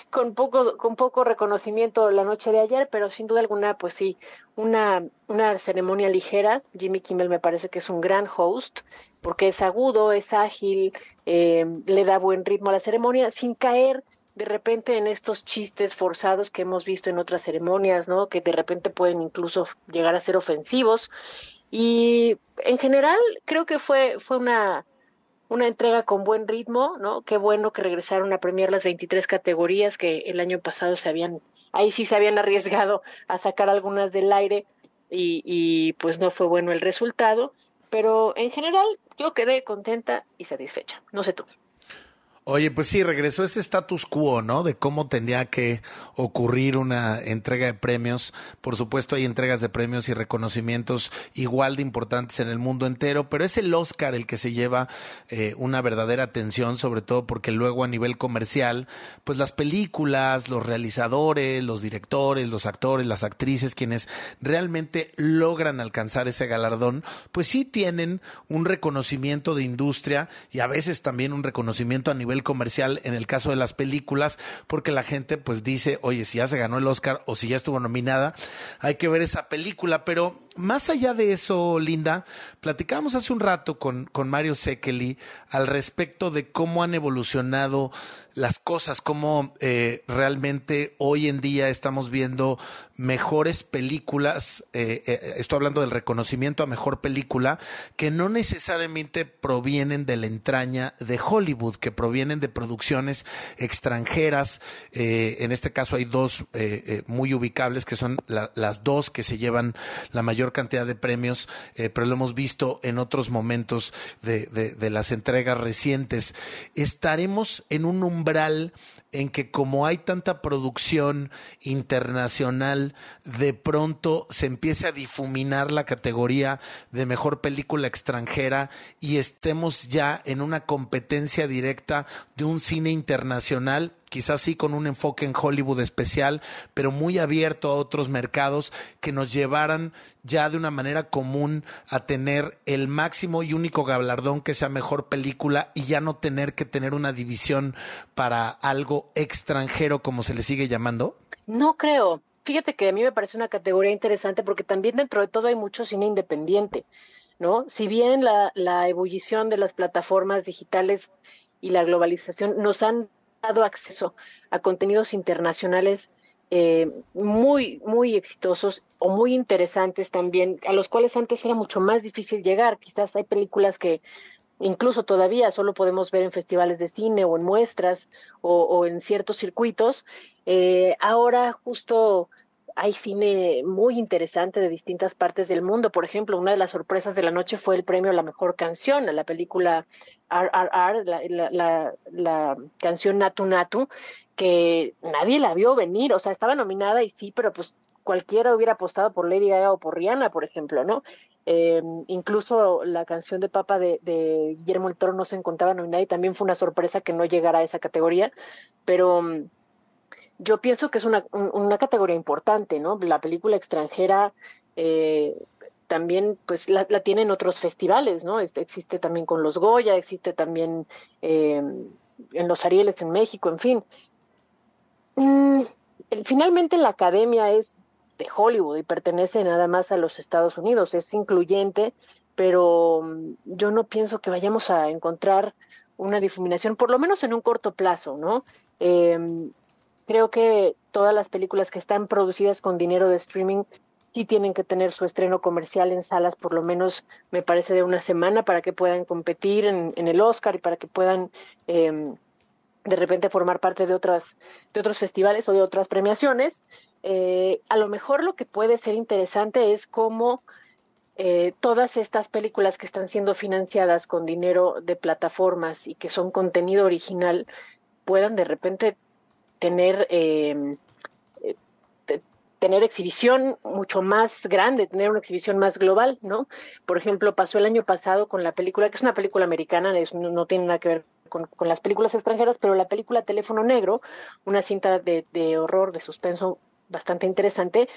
con, poco, con poco reconocimiento la noche de ayer, pero sin duda alguna, pues sí, una, una ceremonia ligera. Jimmy Kimmel me parece que es un gran host, porque es agudo, es ágil, eh, le da buen ritmo a la ceremonia, sin caer de repente en estos chistes forzados que hemos visto en otras ceremonias, ¿no? Que de repente pueden incluso llegar a ser ofensivos. Y en general creo que fue, fue una, una entrega con buen ritmo, ¿no? Qué bueno que regresaron a premiar las 23 categorías que el año pasado se habían, ahí sí se habían arriesgado a sacar algunas del aire y, y pues no fue bueno el resultado. Pero en general yo quedé contenta y satisfecha. No sé tú. Oye, pues sí, regresó ese status quo, ¿no? De cómo tenía que ocurrir una entrega de premios. Por supuesto, hay entregas de premios y reconocimientos igual de importantes en el mundo entero, pero es el Oscar el que se lleva eh, una verdadera atención, sobre todo porque luego a nivel comercial, pues las películas, los realizadores, los directores, los actores, las actrices, quienes realmente logran alcanzar ese galardón, pues sí tienen un reconocimiento de industria y a veces también un reconocimiento a nivel nivel comercial en el caso de las películas, porque la gente pues dice, oye, si ya se ganó el Oscar o si ya estuvo nominada, hay que ver esa película, pero más allá de eso, Linda, platicábamos hace un rato con, con Mario Sekeli al respecto de cómo han evolucionado las cosas, cómo eh, realmente hoy en día estamos viendo mejores películas, eh, eh, estoy hablando del reconocimiento a mejor película, que no necesariamente provienen de la entraña de Hollywood, que provienen de producciones extranjeras. en este caso hay dos muy ubicables, que son las dos que se llevan la mayor cantidad de premios, pero lo hemos visto en otros momentos de, de las entregas recientes. Estaremos en un en que como hay tanta producción internacional, de pronto se empiece a difuminar la categoría de mejor película extranjera y estemos ya en una competencia directa de un cine internacional quizás sí con un enfoque en Hollywood especial, pero muy abierto a otros mercados que nos llevaran ya de una manera común a tener el máximo y único galardón que sea mejor película y ya no tener que tener una división para algo extranjero como se le sigue llamando? No creo. Fíjate que a mí me parece una categoría interesante porque también dentro de todo hay mucho cine independiente, ¿no? Si bien la, la ebullición de las plataformas digitales y la globalización nos han dado acceso a contenidos internacionales eh, muy, muy exitosos o muy interesantes también, a los cuales antes era mucho más difícil llegar. Quizás hay películas que incluso todavía solo podemos ver en festivales de cine o en muestras o, en ciertos circuitos. Eh, ahora justo hay cine muy interesante de distintas partes del mundo. Por ejemplo, una de las sorpresas de la noche fue el premio a la mejor canción, a la película RRR, la, la, la, canción Natu Natu, que nadie la vio venir. O sea, estaba nominada y sí, pero pues cualquiera hubiera apostado por Lady Gaga o por Rihanna, por ejemplo, ¿no? Eh, incluso la canción de Papa de, de Guillermo el Toro no se encontraba nominada y también fue una sorpresa que no llegara a esa categoría, pero yo pienso que es una, una categoría importante, ¿no? La película extranjera eh, también pues la, la tienen otros festivales, ¿no? existe también con los Goya, existe también eh, en los Arieles en México, en fin. Mm, finalmente la academia es de Hollywood y pertenece nada más a los Estados Unidos, es incluyente, pero mm, yo no pienso que vayamos a encontrar una difuminación, por lo menos en un corto plazo, ¿no? Eh, Creo que todas las películas que están producidas con dinero de streaming sí tienen que tener su estreno comercial en salas por lo menos, me parece, de una semana para que puedan competir en, el Oscar y para que puedan em, de repente formar parte de otras de otros festivales o de otras premiaciones. Eh, a lo mejor lo que puede ser interesante es cómo eh, todas estas películas que están siendo financiadas con dinero de plataformas y que son contenido original puedan de repente tener em, eh, tener exhibición mucho más grande, tener una exhibición más global, ¿no? Por ejemplo, pasó el año pasado con la película, que es una película americana, es, no, tiene nada que ver con, las películas extranjeras, pero la película Teléfono Negro, una cinta de, de horror, de suspenso bastante interesante,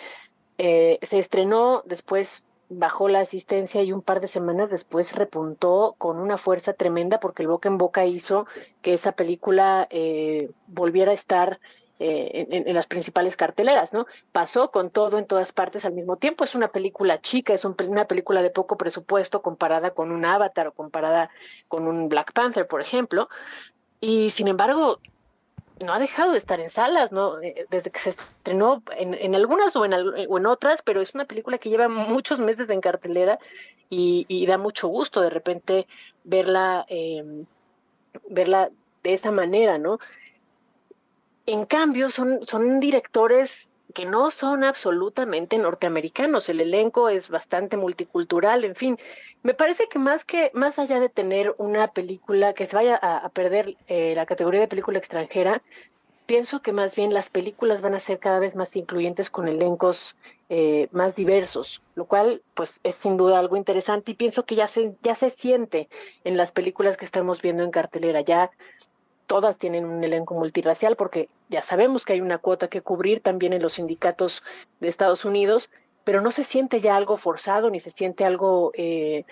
eh, se estrenó después bajó la asistencia y un par de semanas después repuntó con una fuerza tremenda porque el boca en boca hizo que esa película eh, volviera a estar eh, en, las principales carteleras, ¿no? Pasó con todo en todas partes al mismo tiempo. Es una película chica, es una película de poco presupuesto comparada con un Avatar o comparada con un Black Panther, por ejemplo. Y sin embargo, no ha dejado de estar en salas, ¿no? Eh, desde que se estrenó en, en algunas o en, o en, otras, pero es una película que lleva muchos meses en cartelera y, y da mucho gusto de repente verla, eh, verla de esa manera, ¿no? En cambio, son, son directores que no son absolutamente norteamericanos. El elenco es bastante multicultural, en fin. Me parece que más que más allá de tener una película que se vaya a, perder eh, la categoría de película extranjera, pienso que más bien las películas van a ser cada vez más incluyentes con elencos eh, más diversos, lo cual pues es sin duda algo interesante y pienso que ya se ya se siente en las películas que estamos viendo en cartelera. Ya todas tienen un elenco multirracial porque ya sabemos que hay una cuota que cubrir también en los sindicatos de Estados Unidos, pero no se siente ya algo forzado ni se siente algo eh,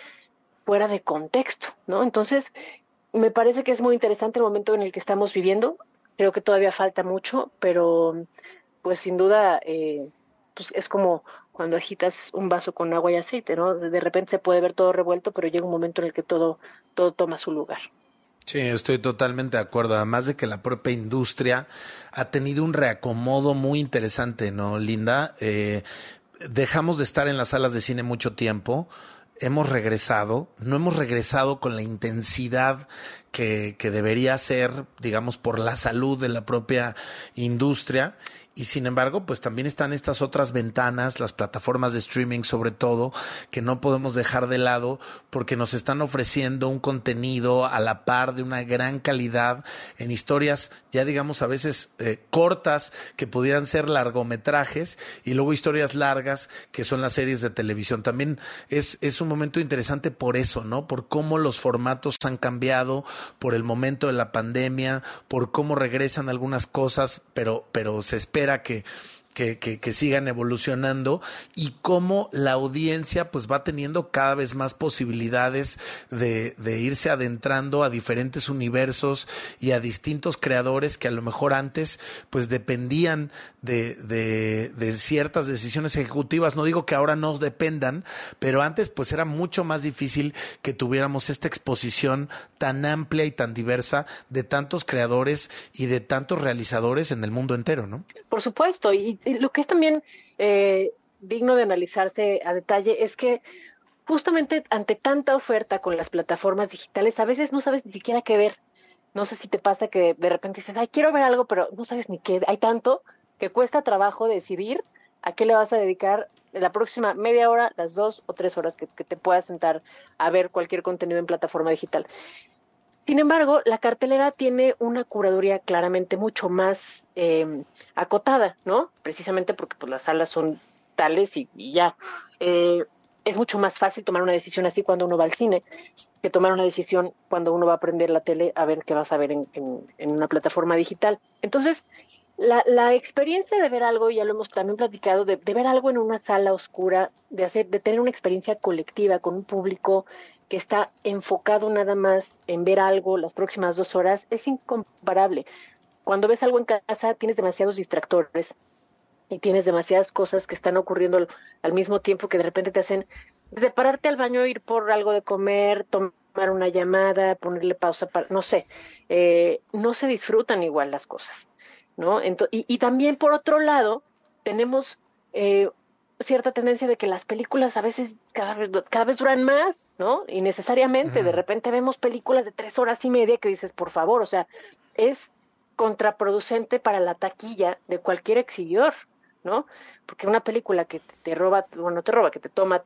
fuera de contexto, ¿no? Entonces, me parece que es muy interesante el momento en el que estamos viviendo. Creo que todavía falta mucho, pero pues sin duda eh, pues es como cuando agitas un vaso con agua y aceite, ¿no? De repente se puede ver todo revuelto, pero llega un momento en el que todo, todo toma su lugar. Sí, estoy totalmente de acuerdo. Además de que la propia industria ha tenido un reacomodo muy interesante, ¿no, Linda? Eh, dejamos de estar en las salas de cine mucho tiempo. Hemos regresado, no hemos regresado con la intensidad que, que debería ser, digamos, por la salud de la propia industria y sin embargo, pues también están estas otras ventanas, las plataformas de streaming sobre todo, que no podemos dejar de lado porque nos están ofreciendo un contenido a la par de una gran calidad en historias, ya digamos a veces eh, cortas, que pudieran ser largometrajes, y luego historias largas, que son las series de televisión. También es, es un momento interesante por eso, ¿no? Por cómo los formatos han cambiado, por el momento de la pandemia, por cómo regresan algunas cosas, pero, pero se espera que, que, que, sigan evolucionando y cómo la audiencia pues va teniendo cada vez más posibilidades de, irse adentrando a diferentes universos y a distintos creadores que a lo mejor antes pues dependían de, de, de ciertas decisiones ejecutivas. No digo que ahora no dependan, pero antes pues era mucho más difícil que tuviéramos esta exposición tan amplia y tan diversa de tantos creadores y de tantos realizadores en el mundo entero, ¿no? Por supuesto, y, lo que es también eh, digno de analizarse a detalle es que justamente ante tanta oferta con las plataformas digitales, a veces no sabes ni siquiera qué ver. No sé si te pasa que de repente dices, ay, quiero ver algo, pero no sabes ni qué. Hay tanto que cuesta trabajo decidir a qué le vas a dedicar la próxima media hora, las dos o tres horas que, que te puedas sentar a ver cualquier contenido en plataforma digital. Sin embargo, la cartelera tiene una curaduría claramente mucho más eh, acotada, ¿no? Precisamente porque pues, las salas son tales y, ya. Eh, es mucho más fácil tomar una decisión así cuando uno va al cine que tomar una decisión cuando uno va a prender la tele a ver qué vas a ver en, una plataforma digital. Entonces, la, la, experiencia de ver algo, ya lo hemos también platicado, de, de, ver algo en una sala oscura, de hacer, de tener una experiencia colectiva con un público que está enfocado nada más en ver algo las próximas dos horas, es incomparable. Cuando ves algo en casa tienes demasiados distractores y tienes demasiadas cosas que están ocurriendo al mismo tiempo que de repente te hacen desde pararte al baño, ir por algo de comer, tomar una llamada, ponerle pausa, para, no sé, eh, no se disfrutan igual las cosas, ¿no? y, y, también por otro lado tenemos eh, cierta tendencia de que las películas a veces cada vez, cada vez duran más, ¿no? Y necesariamente, de repente vemos películas de tres horas y media que dices, por favor, o sea, es contraproducente para la taquilla de cualquier exhibidor, ¿no? Porque una película que te roba, bueno, te roba, que te toma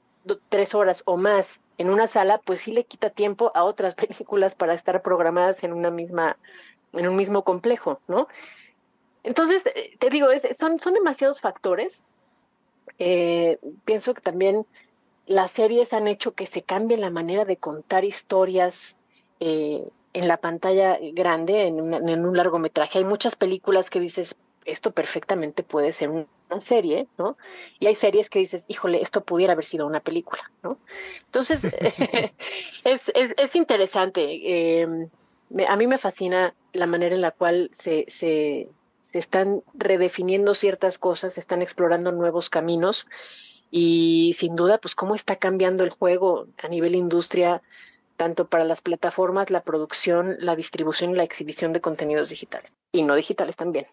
tres horas o más en una sala, pues sí le quita tiempo a otras películas para estar programadas en una misma, en un mismo complejo, ¿no? Entonces, eh, te digo, es, son, son demasiados factores eh, pienso que también las series han hecho que se cambie la manera de contar historias eh, en la pantalla grande, en, un largometraje. Hay muchas películas que dices, esto perfectamente puede ser una serie, ¿no? Y hay series que dices, híjole, esto pudiera haber sido una película, ¿no? Entonces, es, es, es, interesante. Eh, a mí me fascina la manera en la cual se, se están redefiniendo ciertas cosas, se están explorando nuevos caminos y sin duda, pues cómo está cambiando el juego a nivel industria, tanto para las plataformas, la producción, la distribución y la exhibición de contenidos digitales y no digitales también.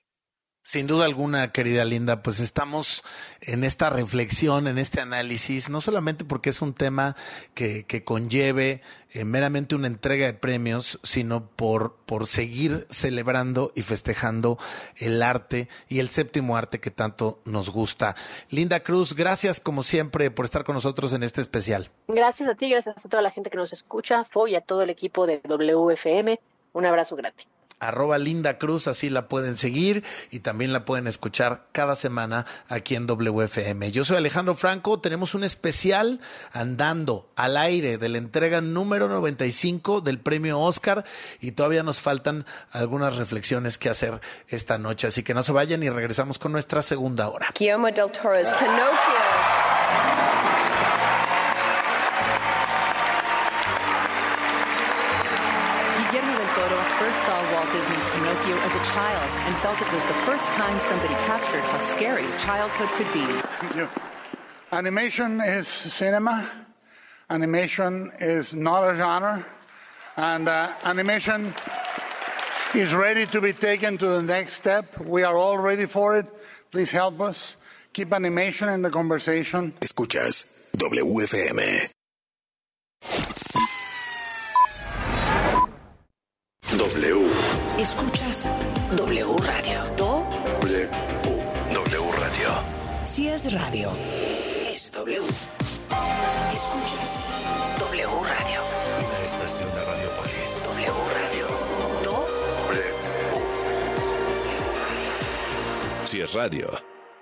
Sin duda alguna, querida Linda, pues estamos en esta reflexión, en este análisis, no solamente porque es un tema que, que conlleve eh, meramente una entrega de premios, sino por, por seguir celebrando y festejando el arte y el séptimo arte que tanto nos gusta. Linda Cruz, gracias como siempre por estar con nosotros en este especial. Gracias a ti, gracias a toda la gente que nos escucha, FO y a todo el equipo de WFM. Un abrazo grande arroba Linda Cruz, así la pueden seguir y también la pueden escuchar cada semana aquí en WFM. Yo soy Alejandro Franco, tenemos un especial andando al aire de la entrega número 95 del premio Oscar y todavía nos faltan algunas reflexiones que hacer esta noche, así que no se vayan y regresamos con nuestra segunda hora. Guillermo del Toro's Pinocchio. Disney's Pinocchio as a child and felt it was the first time somebody captured how scary childhood could be. Thank you. Animation is cinema. Animation is not a genre. And uh, animation is ready to be taken to the next step. We are all ready for it. Please help us. Keep animation in the conversation. Escuchas WFM. Escuchas W Radio. Do. W. W Radio. Si es radio, es W. Escuchas W Radio. Una estación de Radiopolis. W Radio. Do. W. Si es radio.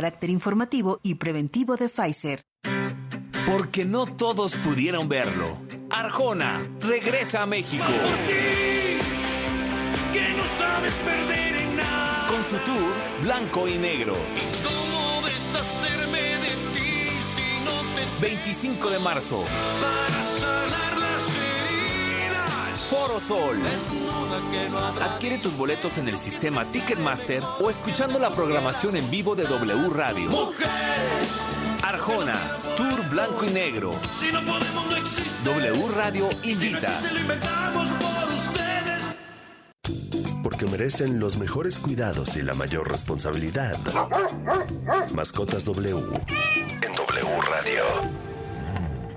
carácter informativo y preventivo de Pfizer. Porque no todos pudieron verlo. Arjona regresa a México. que no sabes perder en nada. Con su tour Blanco y Negro. ¿Cómo deshacerme de ti si no te 25 de marzo. para? Foro Sol. Adquiere tus boletos en el sistema Ticketmaster o escuchando la programación en vivo de W Radio. Arjona, Tour Blanco y Negro. Si no podemos, no existe. W Radio invita. Te lo inventamos por ustedes. Porque merecen los mejores cuidados y la mayor responsabilidad. Mascotas W. En W Radio.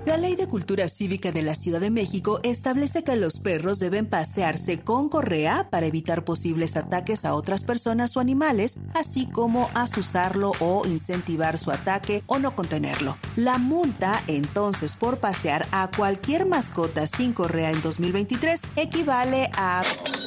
La Ley de Cultura Cívica de la Ciudad de México establece que los perros deben pasearse con correa para evitar posibles ataques a otras personas o animales, así como asusarlo o incentivar su ataque o no contenerlo. La multa, entonces, por pasear a cualquier mascota sin correa en 2023 equivale a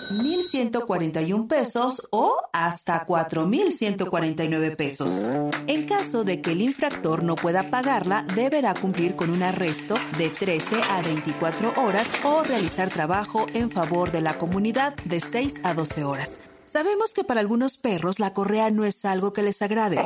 1.141 pesos o hasta 4.149 pesos. En caso de que el infractor no pueda pagarla, deberá cumplir con un arresto de 13 a 24 horas o realizar trabajo en favor de la comunidad de 6 a 12 horas. Sabemos que para algunos perros la correa no es algo que les agrade.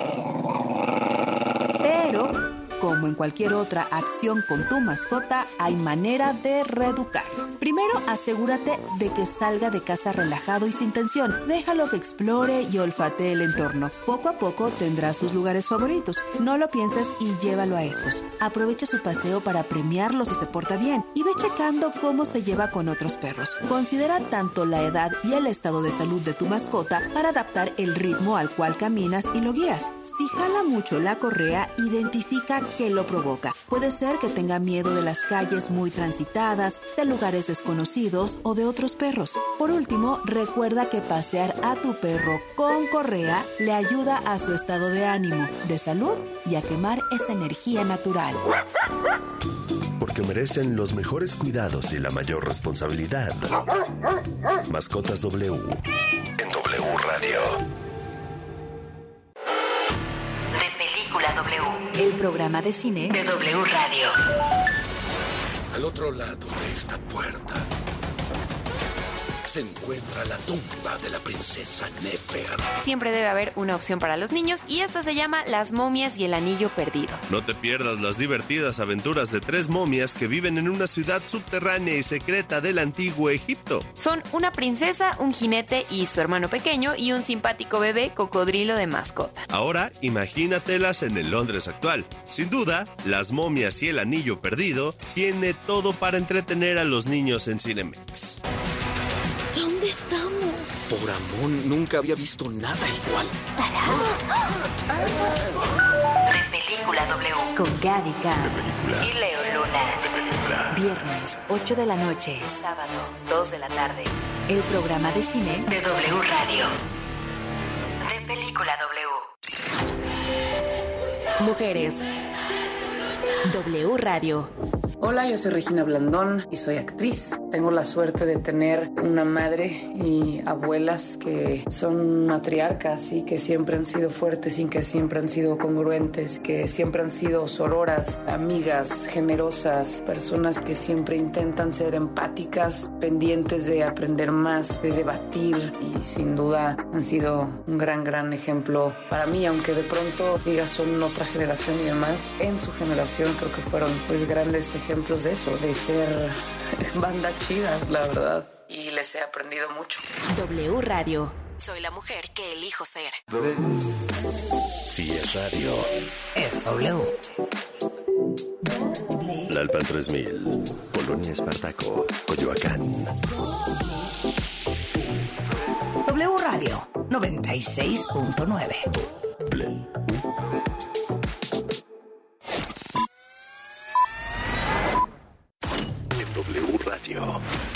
Pero, como en cualquier otra acción con tu mascota, hay manera de reeducar. Primero, asegúrate de que salga de casa relajado y sin tensión. Déjalo que explore y olfatee el entorno. Poco a poco tendrá sus lugares favoritos. No lo pienses y llévalo a estos. Aprovecha su paseo para premiarlo si se porta bien y ve checando cómo se lleva con otros perros. Considera tanto la edad y el estado de salud de tu mascota para adaptar el ritmo al cual caminas y lo guías. Si jala mucho la correa, identifica qué lo provoca. Puede ser que tenga miedo de las calles muy transitadas, de lugares desconocidos o de otros perros. Por último, recuerda que pasear a tu perro con correa le ayuda a su estado de ánimo, de salud y a quemar esa energía natural. Porque merecen los mejores cuidados y la mayor responsabilidad. Mascotas W. En W Radio. El programa de cine de W Radio. Al otro lado de esta puerta se encuentra la tumba de la princesa Nefer. Siempre debe haber una opción para los niños y esta se llama Las momias y el anillo perdido. No te pierdas las divertidas aventuras de tres momias que viven en una ciudad subterránea y secreta del antiguo Egipto. Son una princesa, un jinete y su hermano pequeño y un simpático bebé cocodrilo de mascota. Ahora imagínatelas en el Londres actual. Sin duda, Las momias y el anillo perdido tiene todo para entretener a los niños en Cinemex. Amor, nunca había visto nada igual. De Película W. Con Gaby Khan y Leo Luna. Viernes, 8 de la noche. Sábado, 2 de la tarde. El programa de cine de W Radio. De Película W. Mujeres. W Radio. Hola, yo soy Regina Blandón y soy actriz. Tengo la suerte de tener una madre y abuelas que son matriarcas y que siempre han sido fuertes y que siempre han sido congruentes, que siempre han sido sororas, amigas, generosas, personas que siempre intentan ser empáticas, pendientes de aprender más, de debatir y sin duda han sido un gran, gran ejemplo para mí, aunque de pronto digas son otra generación y demás, en su generación creo que fueron pues grandes ejemplos ejemplos de eso, de ser banda chida, la verdad. Y les he aprendido mucho. W Radio. Soy la mujer que elijo ser. Si es radio, Es W. Lalpan 3000, Polonia Espartaco, Coyoacán. W Radio 96.9. W Radio.